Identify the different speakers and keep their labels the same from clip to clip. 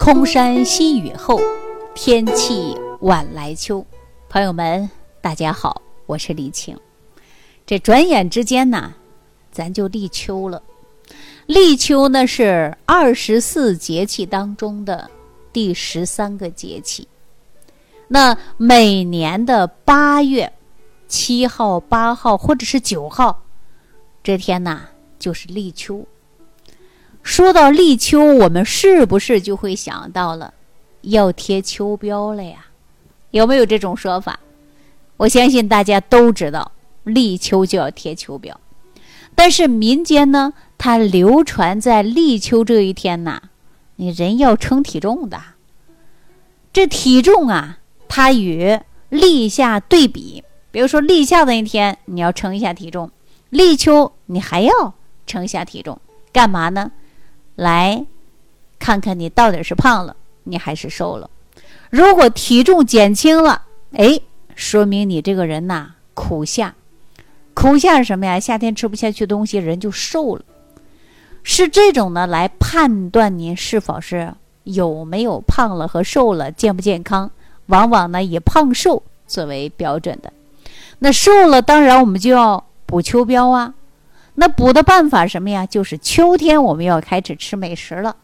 Speaker 1: 空山新雨后，天气晚来秋。朋友们，大家好，我是李晴。这转眼之间呢，咱就立秋了。立秋呢是二十四节气当中的第十三个节气。那每年的八月七号、八号或者是九号这天呢，就是立秋。说到立秋，我们是不是就会想到了要贴秋膘了呀？有没有这种说法？我相信大家都知道，立秋就要贴秋膘。但是民间呢，它流传在立秋这一天呐，你人要称体重的。这体重啊，它与立夏对比。比如说立夏的那天，你要称一下体重；立秋你还要称一下体重，干嘛呢？来，看看你到底是胖了，你还是瘦了。如果体重减轻了，哎，说明你这个人呐苦夏。苦夏是什么呀？夏天吃不下去东西，人就瘦了。是这种呢，来判断您是否是有没有胖了和瘦了，健不健康。往往呢以胖瘦作为标准的。那瘦了，当然我们就要补秋膘啊。那补的办法什么呀？就是秋天我们要开始吃美食了，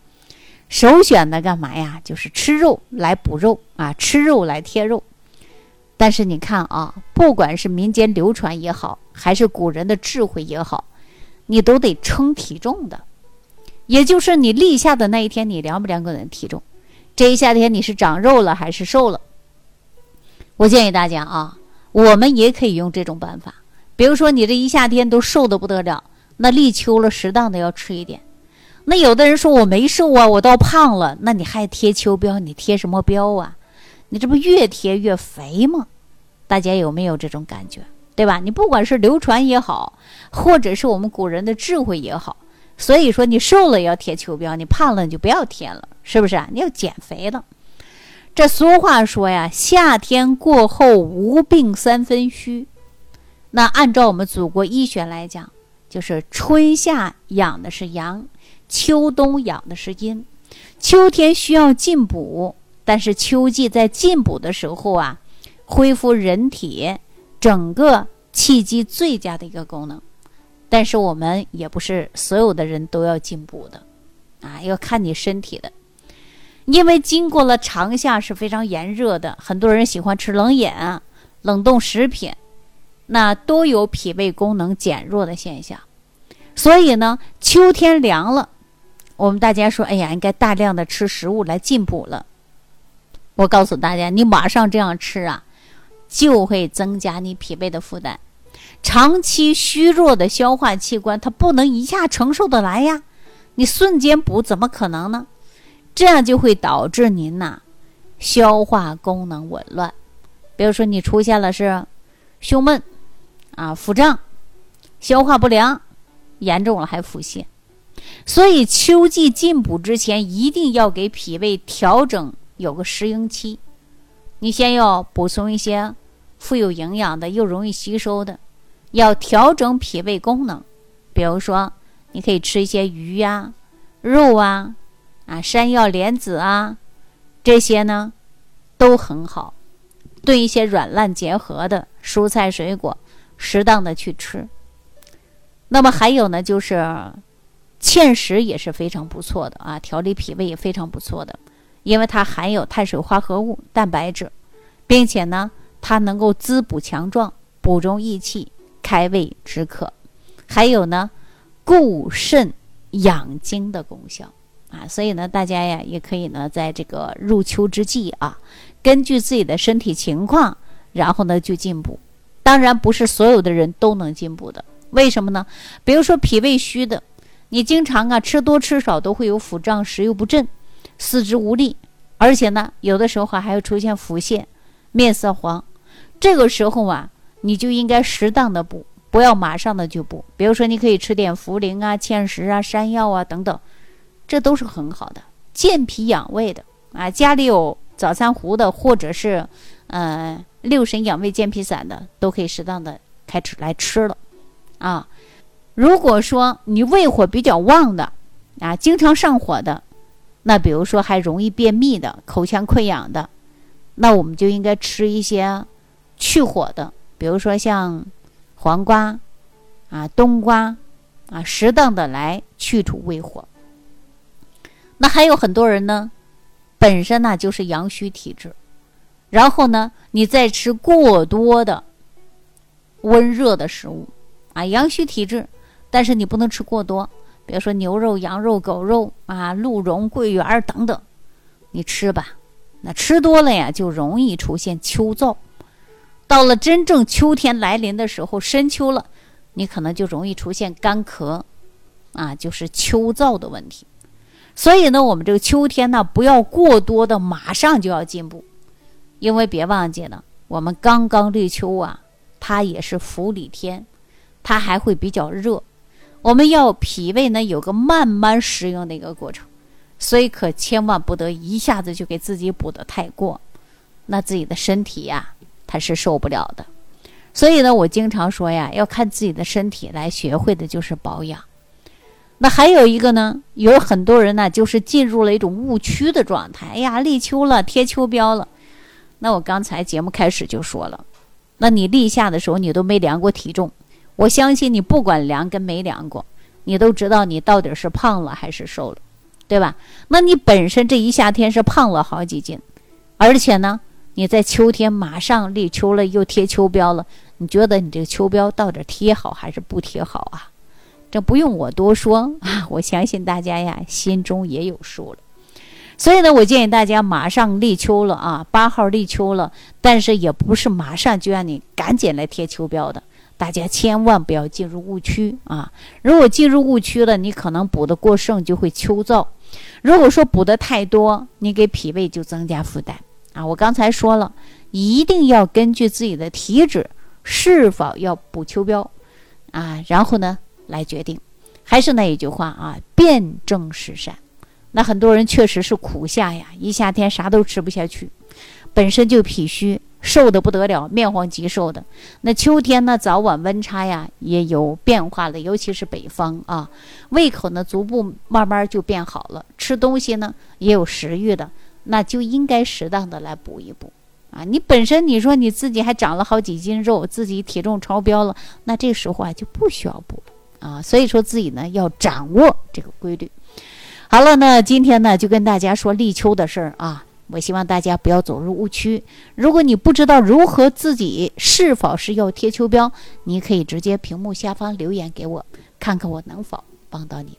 Speaker 1: 首选的干嘛呀？就是吃肉来补肉啊，吃肉来贴肉。但是你看啊，不管是民间流传也好，还是古人的智慧也好，你都得称体重的。也就是你立夏的那一天，你量不量个人体重？这一夏天你是长肉了还是瘦了？我建议大家啊，我们也可以用这种办法。比如说，你这一夏天都瘦的不得了，那立秋了，适当的要吃一点。那有的人说我没瘦啊，我倒胖了，那你还贴秋膘？你贴什么膘啊？你这不越贴越肥吗？大家有没有这种感觉？对吧？你不管是流传也好，或者是我们古人的智慧也好，所以说你瘦了要贴秋膘，你胖了你就不要贴了，是不是啊？你要减肥了。这俗话说呀，夏天过后无病三分虚。那按照我们祖国医学来讲，就是春夏养的是阳，秋冬养的是阴。秋天需要进补，但是秋季在进补的时候啊，恢复人体整个气机最佳的一个功能。但是我们也不是所有的人都要进补的，啊，要看你身体的。因为经过了长夏是非常炎热的，很多人喜欢吃冷饮、冷冻食品。那都有脾胃功能减弱的现象，所以呢，秋天凉了，我们大家说，哎呀，应该大量的吃食物来进补了。我告诉大家，你马上这样吃啊，就会增加你脾胃的负担。长期虚弱的消化器官，它不能一下承受得来呀。你瞬间补怎么可能呢？这样就会导致您呐，消化功能紊乱。比如说，你出现了是胸闷。啊，腹胀、消化不良，严重了还腹泻，所以秋季进补之前，一定要给脾胃调整有个适应期。你先要补充一些富有营养的又容易吸收的，要调整脾胃功能。比如说，你可以吃一些鱼呀、肉啊、啊山药、莲子啊，这些呢都很好。炖一些软烂结合的蔬菜水果。适当的去吃，那么还有呢，就是芡实也是非常不错的啊，调理脾胃也非常不错的，因为它含有碳水化合物、蛋白质，并且呢，它能够滋补强壮、补中益气、开胃止渴，还有呢，固肾养精的功效啊，所以呢，大家呀也可以呢，在这个入秋之际啊，根据自己的身体情况，然后呢就进补。当然不是所有的人都能进补的，为什么呢？比如说脾胃虚的，你经常啊吃多吃少都会有腹胀、食欲不振、四肢无力，而且呢有的时候还会出现腹泻、面色黄。这个时候啊，你就应该适当的补，不要马上的就补。比如说你可以吃点茯苓啊、芡实啊、山药啊等等，这都是很好的健脾养胃的啊。家里有早餐壶的，或者是嗯。六神养胃健脾散的都可以适当的开始来吃了，啊，如果说你胃火比较旺的，啊，经常上火的，那比如说还容易便秘的、口腔溃疡的，那我们就应该吃一些去火的，比如说像黄瓜啊、冬瓜啊，适当的来去除胃火。那还有很多人呢，本身呢就是阳虚体质，然后呢，你再吃过多的温热的食物啊，阳虚体质，但是你不能吃过多。比如说牛肉、羊肉、狗肉啊，鹿茸、桂圆等等，你吃吧。那吃多了呀，就容易出现秋燥。到了真正秋天来临的时候，深秋了，你可能就容易出现干咳，啊，就是秋燥的问题。所以呢，我们这个秋天呢，不要过多的马上就要进步，因为别忘记了，我们刚刚立秋啊，它也是伏里天，它还会比较热。我们要脾胃呢有个慢慢适应的一个过程，所以可千万不得一下子就给自己补的太过，那自己的身体呀它是受不了的。所以呢，我经常说呀，要看自己的身体来学会的就是保养。那还有一个呢，有很多人呢就是进入了一种误区的状态。哎呀，立秋了，贴秋膘了。那我刚才节目开始就说了，那你立夏的时候你都没量过体重。我相信你不管量跟没量过，你都知道你到底是胖了还是瘦了，对吧？那你本身这一夏天是胖了好几斤，而且呢，你在秋天马上立秋了又贴秋膘了，你觉得你这个秋膘到底贴好还是不贴好啊？这不用我多说啊，我相信大家呀心中也有数了。所以呢，我建议大家马上立秋了啊，八号立秋了，但是也不是马上就让你赶紧来贴秋膘的。大家千万不要进入误区啊！如果进入误区了，你可能补的过剩就会秋燥；如果说补的太多，你给脾胃就增加负担啊！我刚才说了，一定要根据自己的体质是否要补秋膘啊，然后呢来决定。还是那一句话啊，辨证施善。那很多人确实是苦夏呀，一夏天啥都吃不下去，本身就脾虚。瘦的不得了，面黄肌瘦的。那秋天呢，早晚温差呀也有变化了，尤其是北方啊，胃口呢逐步慢慢就变好了，吃东西呢也有食欲的，那就应该适当的来补一补啊。你本身你说你自己还长了好几斤肉，自己体重超标了，那这时候啊就不需要补了啊。所以说自己呢要掌握这个规律。好了，那今天呢就跟大家说立秋的事儿啊。我希望大家不要走入误区。如果你不知道如何自己是否是要贴秋膘，你可以直接屏幕下方留言给我，看看我能否帮到你。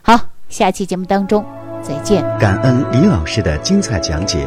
Speaker 1: 好，下期节目当中再见。
Speaker 2: 感恩李老师的精彩讲解。